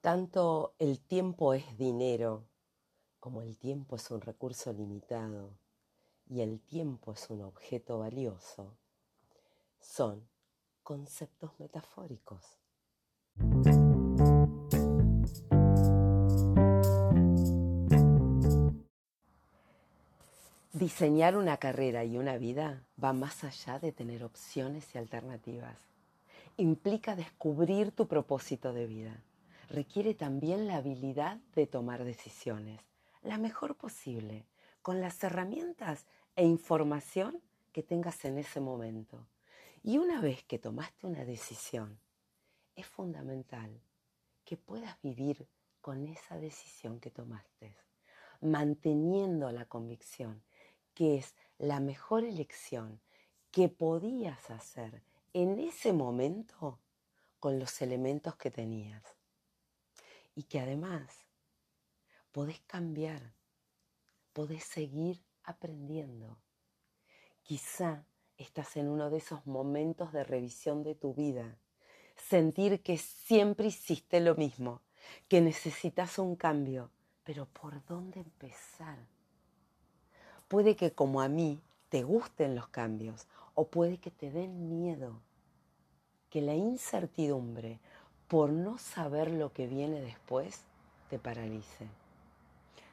Tanto el tiempo es dinero como el tiempo es un recurso limitado y el tiempo es un objeto valioso, son conceptos metafóricos. Diseñar una carrera y una vida va más allá de tener opciones y alternativas. Implica descubrir tu propósito de vida. Requiere también la habilidad de tomar decisiones, la mejor posible, con las herramientas e información que tengas en ese momento. Y una vez que tomaste una decisión, es fundamental que puedas vivir con esa decisión que tomaste, manteniendo la convicción que es la mejor elección que podías hacer en ese momento con los elementos que tenías. Y que además podés cambiar, podés seguir aprendiendo. Quizá estás en uno de esos momentos de revisión de tu vida, sentir que siempre hiciste lo mismo, que necesitas un cambio, pero ¿por dónde empezar? Puede que como a mí te gusten los cambios o puede que te den miedo, que la incertidumbre por no saber lo que viene después te paralice.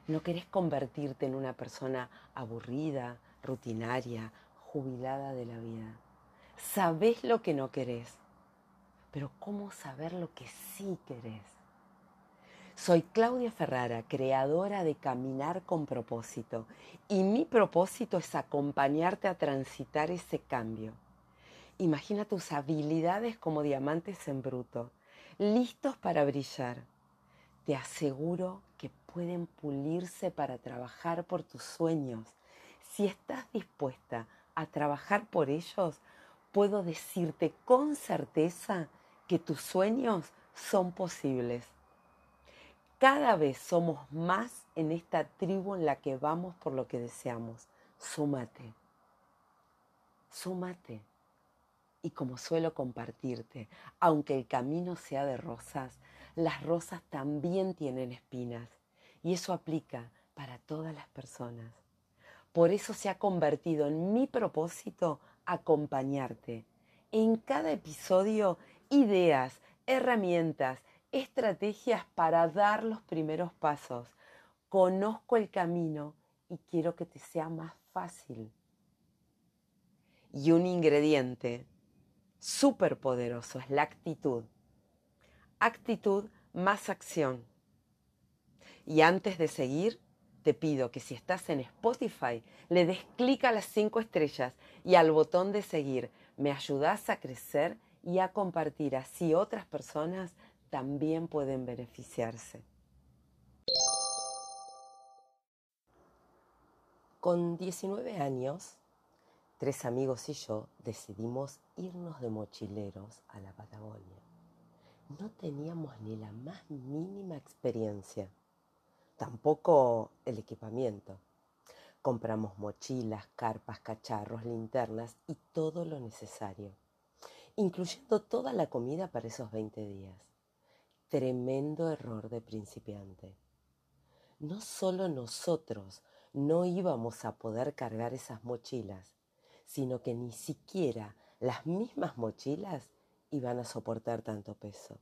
No querés convertirte en una persona aburrida, rutinaria, jubilada de la vida. Sabés lo que no querés, pero ¿cómo saber lo que sí querés? Soy Claudia Ferrara, creadora de Caminar con propósito, y mi propósito es acompañarte a transitar ese cambio. Imagina tus habilidades como diamantes en bruto, listos para brillar. Te aseguro que pueden pulirse para trabajar por tus sueños. Si estás dispuesta a trabajar por ellos, puedo decirte con certeza que tus sueños son posibles. Cada vez somos más en esta tribu en la que vamos por lo que deseamos. Súmate. Súmate. Y como suelo compartirte, aunque el camino sea de rosas, las rosas también tienen espinas. Y eso aplica para todas las personas. Por eso se ha convertido en mi propósito acompañarte. En cada episodio, ideas, herramientas, estrategias para dar los primeros pasos. Conozco el camino y quiero que te sea más fácil. Y un ingrediente súper poderoso es la actitud. Actitud más acción. Y antes de seguir, te pido que si estás en Spotify, le des clic a las cinco estrellas y al botón de seguir. Me ayudas a crecer y a compartir así otras personas también pueden beneficiarse. Con 19 años, tres amigos y yo decidimos irnos de mochileros a la Patagonia. No teníamos ni la más mínima experiencia, tampoco el equipamiento. Compramos mochilas, carpas, cacharros, linternas y todo lo necesario, incluyendo toda la comida para esos 20 días. Tremendo error de principiante. No solo nosotros no íbamos a poder cargar esas mochilas, sino que ni siquiera las mismas mochilas iban a soportar tanto peso.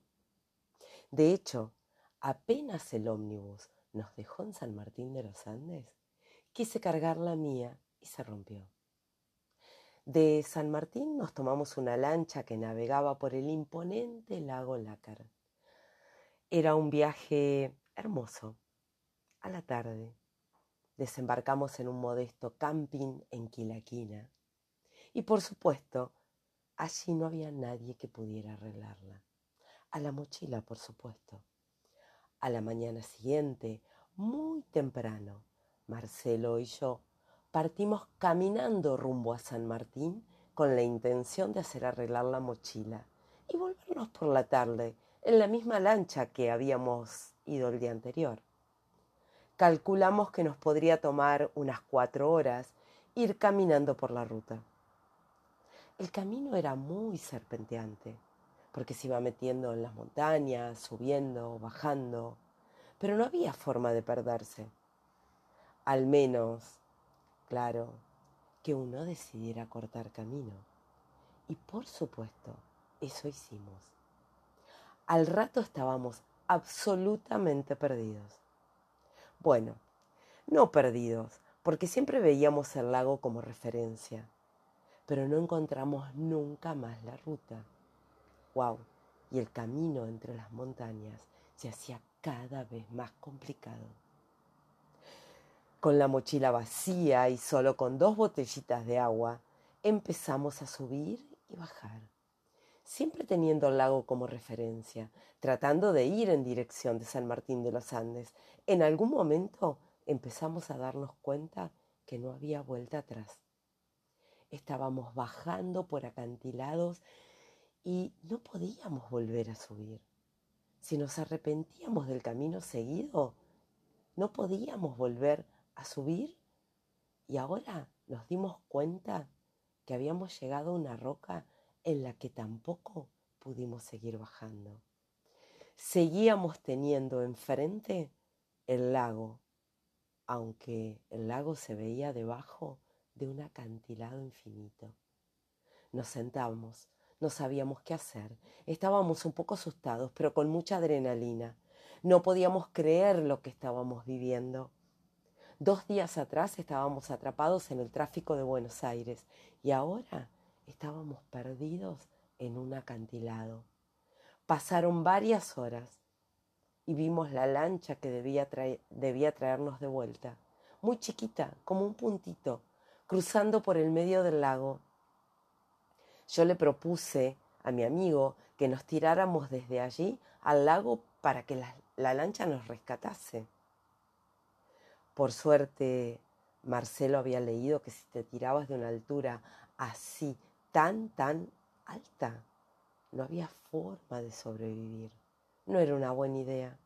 De hecho, apenas el ómnibus nos dejó en San Martín de los Andes, quise cargar la mía y se rompió. De San Martín nos tomamos una lancha que navegaba por el imponente lago Lácar. Era un viaje hermoso. A la tarde desembarcamos en un modesto camping en Quilaquina y por supuesto allí no había nadie que pudiera arreglarla. A la mochila, por supuesto. A la mañana siguiente, muy temprano, Marcelo y yo partimos caminando rumbo a San Martín con la intención de hacer arreglar la mochila y volvernos por la tarde en la misma lancha que habíamos ido el día anterior. Calculamos que nos podría tomar unas cuatro horas ir caminando por la ruta. El camino era muy serpenteante, porque se iba metiendo en las montañas, subiendo, bajando, pero no había forma de perderse. Al menos, claro, que uno decidiera cortar camino. Y por supuesto, eso hicimos. Al rato estábamos absolutamente perdidos. Bueno, no perdidos, porque siempre veíamos el lago como referencia, pero no encontramos nunca más la ruta. ¡Wow! Y el camino entre las montañas se hacía cada vez más complicado. Con la mochila vacía y solo con dos botellitas de agua, empezamos a subir y bajar, siempre teniendo el lago como referencia, tratando de ir en dirección de San Martín de los Andes. En algún momento empezamos a darnos cuenta que no había vuelta atrás. Estábamos bajando por acantilados y no podíamos volver a subir. Si nos arrepentíamos del camino seguido, no podíamos volver a subir y ahora nos dimos cuenta que habíamos llegado a una roca en la que tampoco pudimos seguir bajando. Seguíamos teniendo enfrente el lago, aunque el lago se veía debajo de un acantilado infinito. Nos sentamos, no sabíamos qué hacer, estábamos un poco asustados, pero con mucha adrenalina. No podíamos creer lo que estábamos viviendo. Dos días atrás estábamos atrapados en el tráfico de Buenos Aires y ahora estábamos perdidos en un acantilado. Pasaron varias horas y vimos la lancha que debía, debía traernos de vuelta, muy chiquita, como un puntito, cruzando por el medio del lago. Yo le propuse a mi amigo que nos tiráramos desde allí al lago para que la lancha nos rescatase. Por suerte, Marcelo había leído que si te tirabas de una altura así, tan, tan alta, no había forma de sobrevivir. No era una buena idea.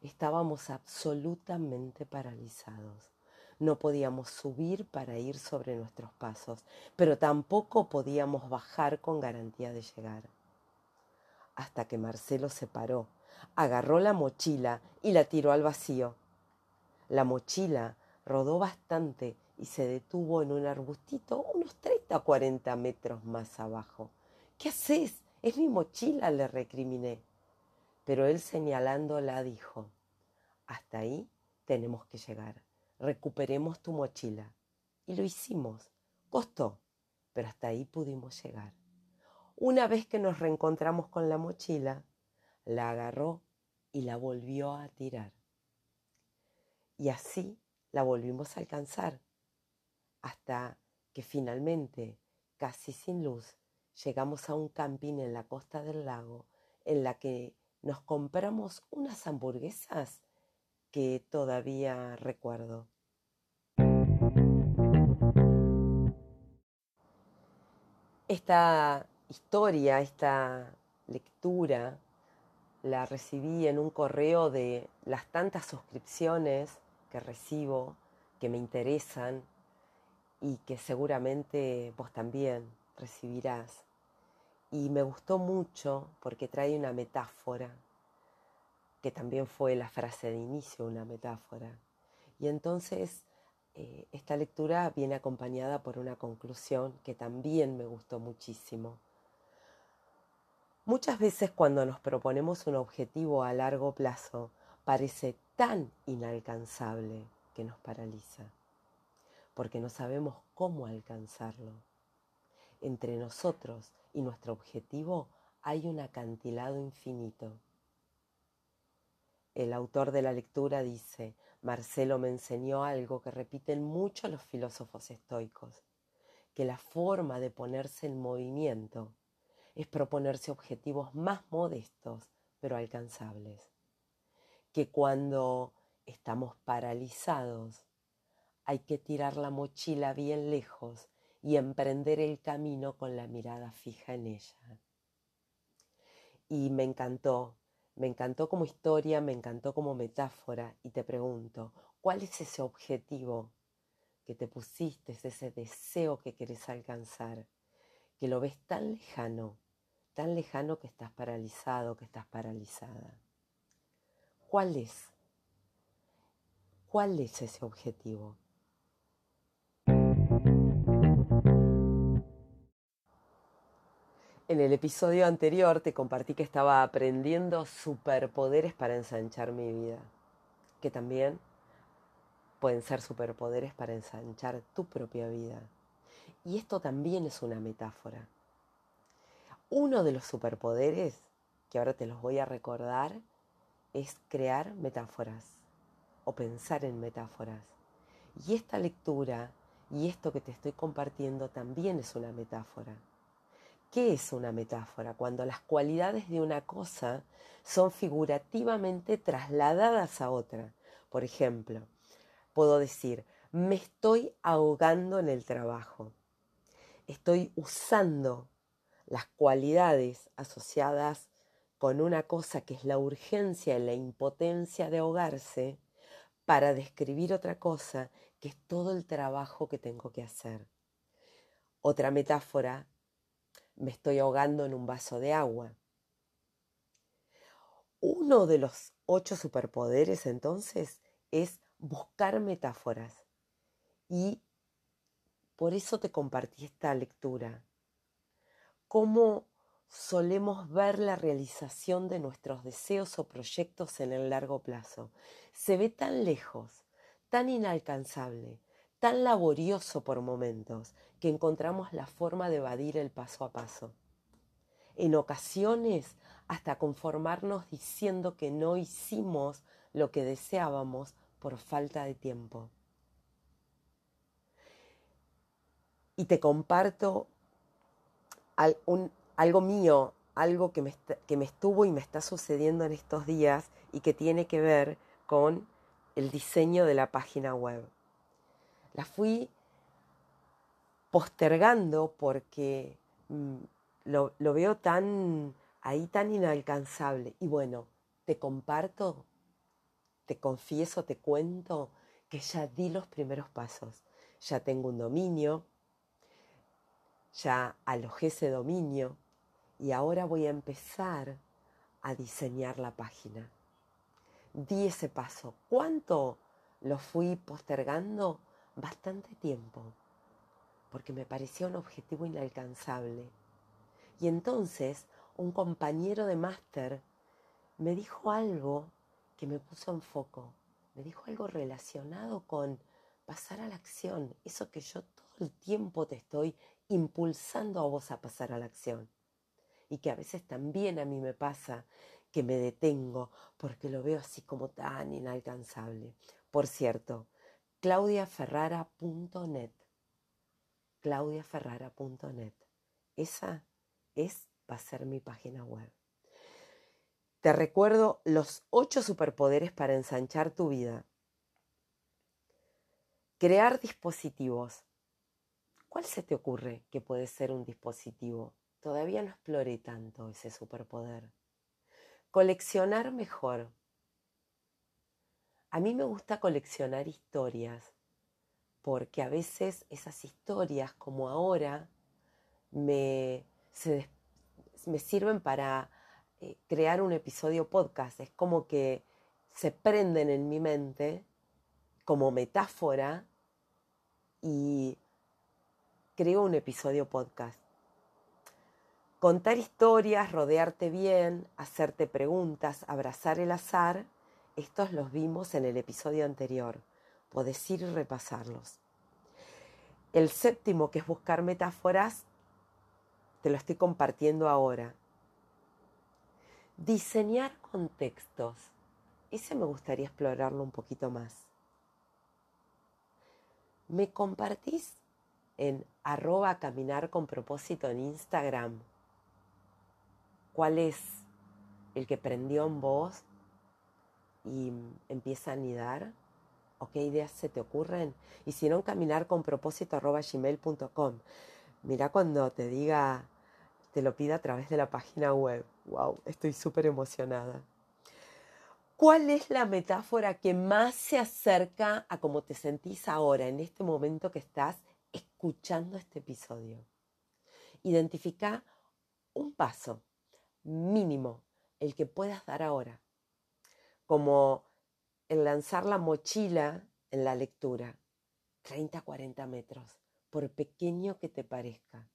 Estábamos absolutamente paralizados. No podíamos subir para ir sobre nuestros pasos, pero tampoco podíamos bajar con garantía de llegar. Hasta que Marcelo se paró, agarró la mochila y la tiró al vacío. La mochila rodó bastante y se detuvo en un arbustito unos 30 o 40 metros más abajo. ¿Qué haces? Es mi mochila, le recriminé. Pero él señalándola dijo, hasta ahí tenemos que llegar. Recuperemos tu mochila. Y lo hicimos. Costó, pero hasta ahí pudimos llegar. Una vez que nos reencontramos con la mochila, la agarró y la volvió a tirar. Y así la volvimos a alcanzar, hasta que finalmente, casi sin luz, llegamos a un camping en la costa del lago en la que nos compramos unas hamburguesas que todavía recuerdo. Esta historia, esta lectura, la recibí en un correo de las tantas suscripciones que recibo, que me interesan y que seguramente vos también recibirás. Y me gustó mucho porque trae una metáfora, que también fue la frase de inicio, una metáfora. Y entonces eh, esta lectura viene acompañada por una conclusión que también me gustó muchísimo. Muchas veces cuando nos proponemos un objetivo a largo plazo, parece tan inalcanzable que nos paraliza, porque no sabemos cómo alcanzarlo. Entre nosotros y nuestro objetivo hay un acantilado infinito. El autor de la lectura dice, Marcelo me enseñó algo que repiten mucho los filósofos estoicos, que la forma de ponerse en movimiento es proponerse objetivos más modestos pero alcanzables que cuando estamos paralizados hay que tirar la mochila bien lejos y emprender el camino con la mirada fija en ella. Y me encantó, me encantó como historia, me encantó como metáfora y te pregunto, ¿cuál es ese objetivo que te pusiste, ese deseo que querés alcanzar, que lo ves tan lejano, tan lejano que estás paralizado, que estás paralizada. ¿Cuál es? ¿Cuál es ese objetivo? En el episodio anterior te compartí que estaba aprendiendo superpoderes para ensanchar mi vida, que también pueden ser superpoderes para ensanchar tu propia vida. Y esto también es una metáfora. Uno de los superpoderes, que ahora te los voy a recordar, es crear metáforas o pensar en metáforas. Y esta lectura y esto que te estoy compartiendo también es una metáfora. ¿Qué es una metáfora? Cuando las cualidades de una cosa son figurativamente trasladadas a otra. Por ejemplo, puedo decir, me estoy ahogando en el trabajo. Estoy usando las cualidades asociadas con una cosa que es la urgencia y la impotencia de ahogarse para describir otra cosa que es todo el trabajo que tengo que hacer. Otra metáfora me estoy ahogando en un vaso de agua. Uno de los ocho superpoderes entonces es buscar metáforas. Y por eso te compartí esta lectura. Cómo solemos ver la realización de nuestros deseos o proyectos en el largo plazo. Se ve tan lejos, tan inalcanzable, tan laborioso por momentos que encontramos la forma de evadir el paso a paso. En ocasiones hasta conformarnos diciendo que no hicimos lo que deseábamos por falta de tiempo. Y te comparto algo mío, algo que me, estuvo y me está sucediendo en estos días y que tiene que ver con el diseño de la página web la fui postergando porque mm, lo, lo veo tan ahí tan inalcanzable. Y bueno, te comparto, te confieso, te cuento que ya di los primeros pasos. Ya tengo un dominio, ya alojé ese dominio y ahora voy a empezar a diseñar la página. Di ese paso. ¿Cuánto lo fui postergando? Bastante tiempo, porque me parecía un objetivo inalcanzable. Y entonces un compañero de máster me dijo algo que me puso en foco, me dijo algo relacionado con pasar a la acción, eso que yo todo el tiempo te estoy impulsando a vos a pasar a la acción. Y que a veces también a mí me pasa que me detengo porque lo veo así como tan inalcanzable. Por cierto, claudiaferrara.net. claudiaferrara.net. Esa es, va a ser mi página web. Te recuerdo los ocho superpoderes para ensanchar tu vida. Crear dispositivos. ¿Cuál se te ocurre que puede ser un dispositivo? Todavía no exploré tanto ese superpoder. Coleccionar mejor. A mí me gusta coleccionar historias, porque a veces esas historias, como ahora, me, me sirven para eh, crear un episodio podcast. Es como que se prenden en mi mente como metáfora y creo un episodio podcast. Contar historias, rodearte bien, hacerte preguntas, abrazar el azar estos los vimos en el episodio anterior. Podés ir y repasarlos. El séptimo, que es buscar metáforas, te lo estoy compartiendo ahora. Diseñar contextos. Ese me gustaría explorarlo un poquito más. ¿Me compartís en arroba caminar con propósito en Instagram? ¿Cuál es el que prendió en vos y empieza a anidar o qué ideas se te ocurren. Y si no, caminar con propósito arroba gmail.com. Mira cuando te diga, te lo pida a través de la página web. Wow, estoy súper emocionada. ¿Cuál es la metáfora que más se acerca a cómo te sentís ahora, en este momento que estás escuchando este episodio? Identifica un paso mínimo, el que puedas dar ahora, como el lanzar la mochila en la lectura, 30, 40 metros, por pequeño que te parezca,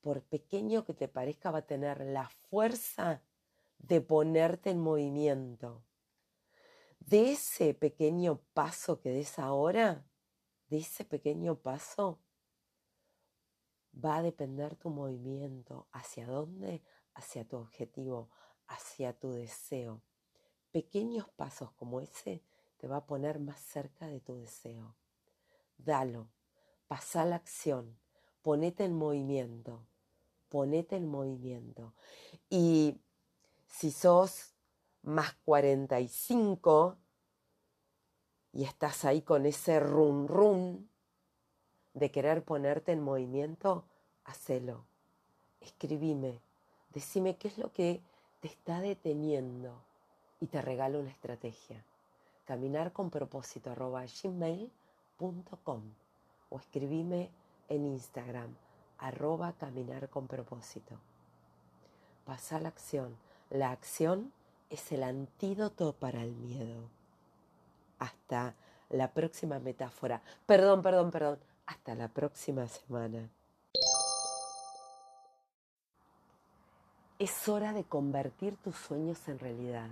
por pequeño que te parezca, va a tener la fuerza de ponerte en movimiento. De ese pequeño paso que des ahora, de ese pequeño paso, va a depender tu movimiento. ¿Hacia dónde? Hacia tu objetivo, hacia tu deseo. Pequeños pasos como ese te va a poner más cerca de tu deseo. Dalo, pasa la acción, ponete en movimiento, ponete en movimiento. Y si sos más 45 y estás ahí con ese run run de querer ponerte en movimiento, hacelo. Escribime, decime qué es lo que te está deteniendo y te regalo una estrategia. Caminar con propósito gmail.com o escribime en Instagram arroba caminar con propósito. Pasa la acción. La acción es el antídoto para el miedo. Hasta la próxima metáfora. Perdón, perdón, perdón. Hasta la próxima semana. Es hora de convertir tus sueños en realidad,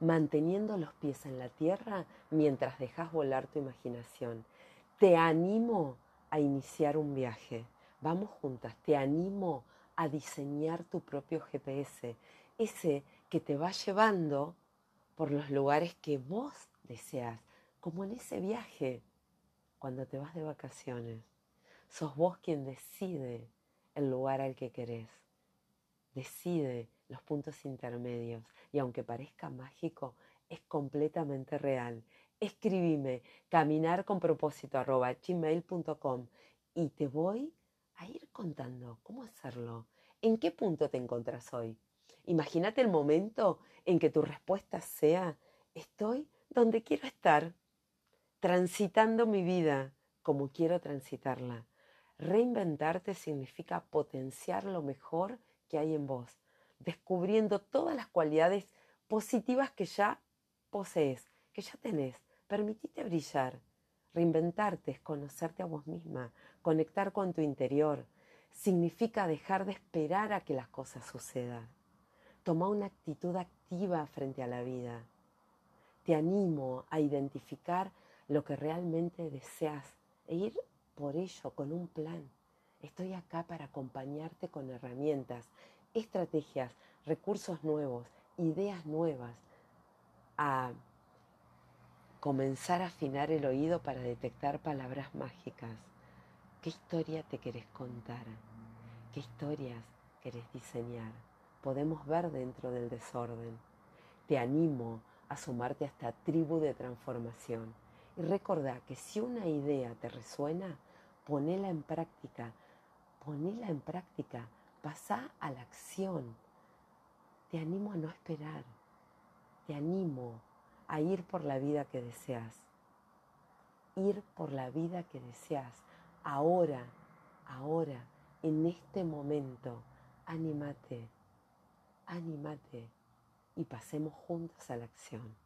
manteniendo los pies en la tierra mientras dejas volar tu imaginación. Te animo a iniciar un viaje. Vamos juntas, te animo a diseñar tu propio GPS, ese que te va llevando por los lugares que vos deseas, como en ese viaje cuando te vas de vacaciones. Sos vos quien decide el lugar al que querés. Decide los puntos intermedios. Y aunque parezca mágico, es completamente real. Escribime caminar con propósito y te voy a ir contando cómo hacerlo. ¿En qué punto te encontrás hoy? Imagínate el momento en que tu respuesta sea, estoy donde quiero estar transitando mi vida como quiero transitarla. Reinventarte significa potenciar lo mejor que hay en vos, descubriendo todas las cualidades positivas que ya posees, que ya tenés. Permitite brillar. Reinventarte es conocerte a vos misma, conectar con tu interior. Significa dejar de esperar a que las cosas sucedan. Toma una actitud activa frente a la vida. Te animo a identificar lo que realmente deseas e ir por ello con un plan. Estoy acá para acompañarte con herramientas, estrategias, recursos nuevos, ideas nuevas, a comenzar a afinar el oído para detectar palabras mágicas. ¿Qué historia te querés contar? ¿Qué historias querés diseñar? Podemos ver dentro del desorden. Te animo a sumarte a esta tribu de transformación y recordá que si una idea te resuena, ponela en práctica, ponela en práctica, pasa a la acción. Te animo a no esperar, te animo a ir por la vida que deseas, ir por la vida que deseas, ahora, ahora, en este momento, anímate, anímate y pasemos juntos a la acción.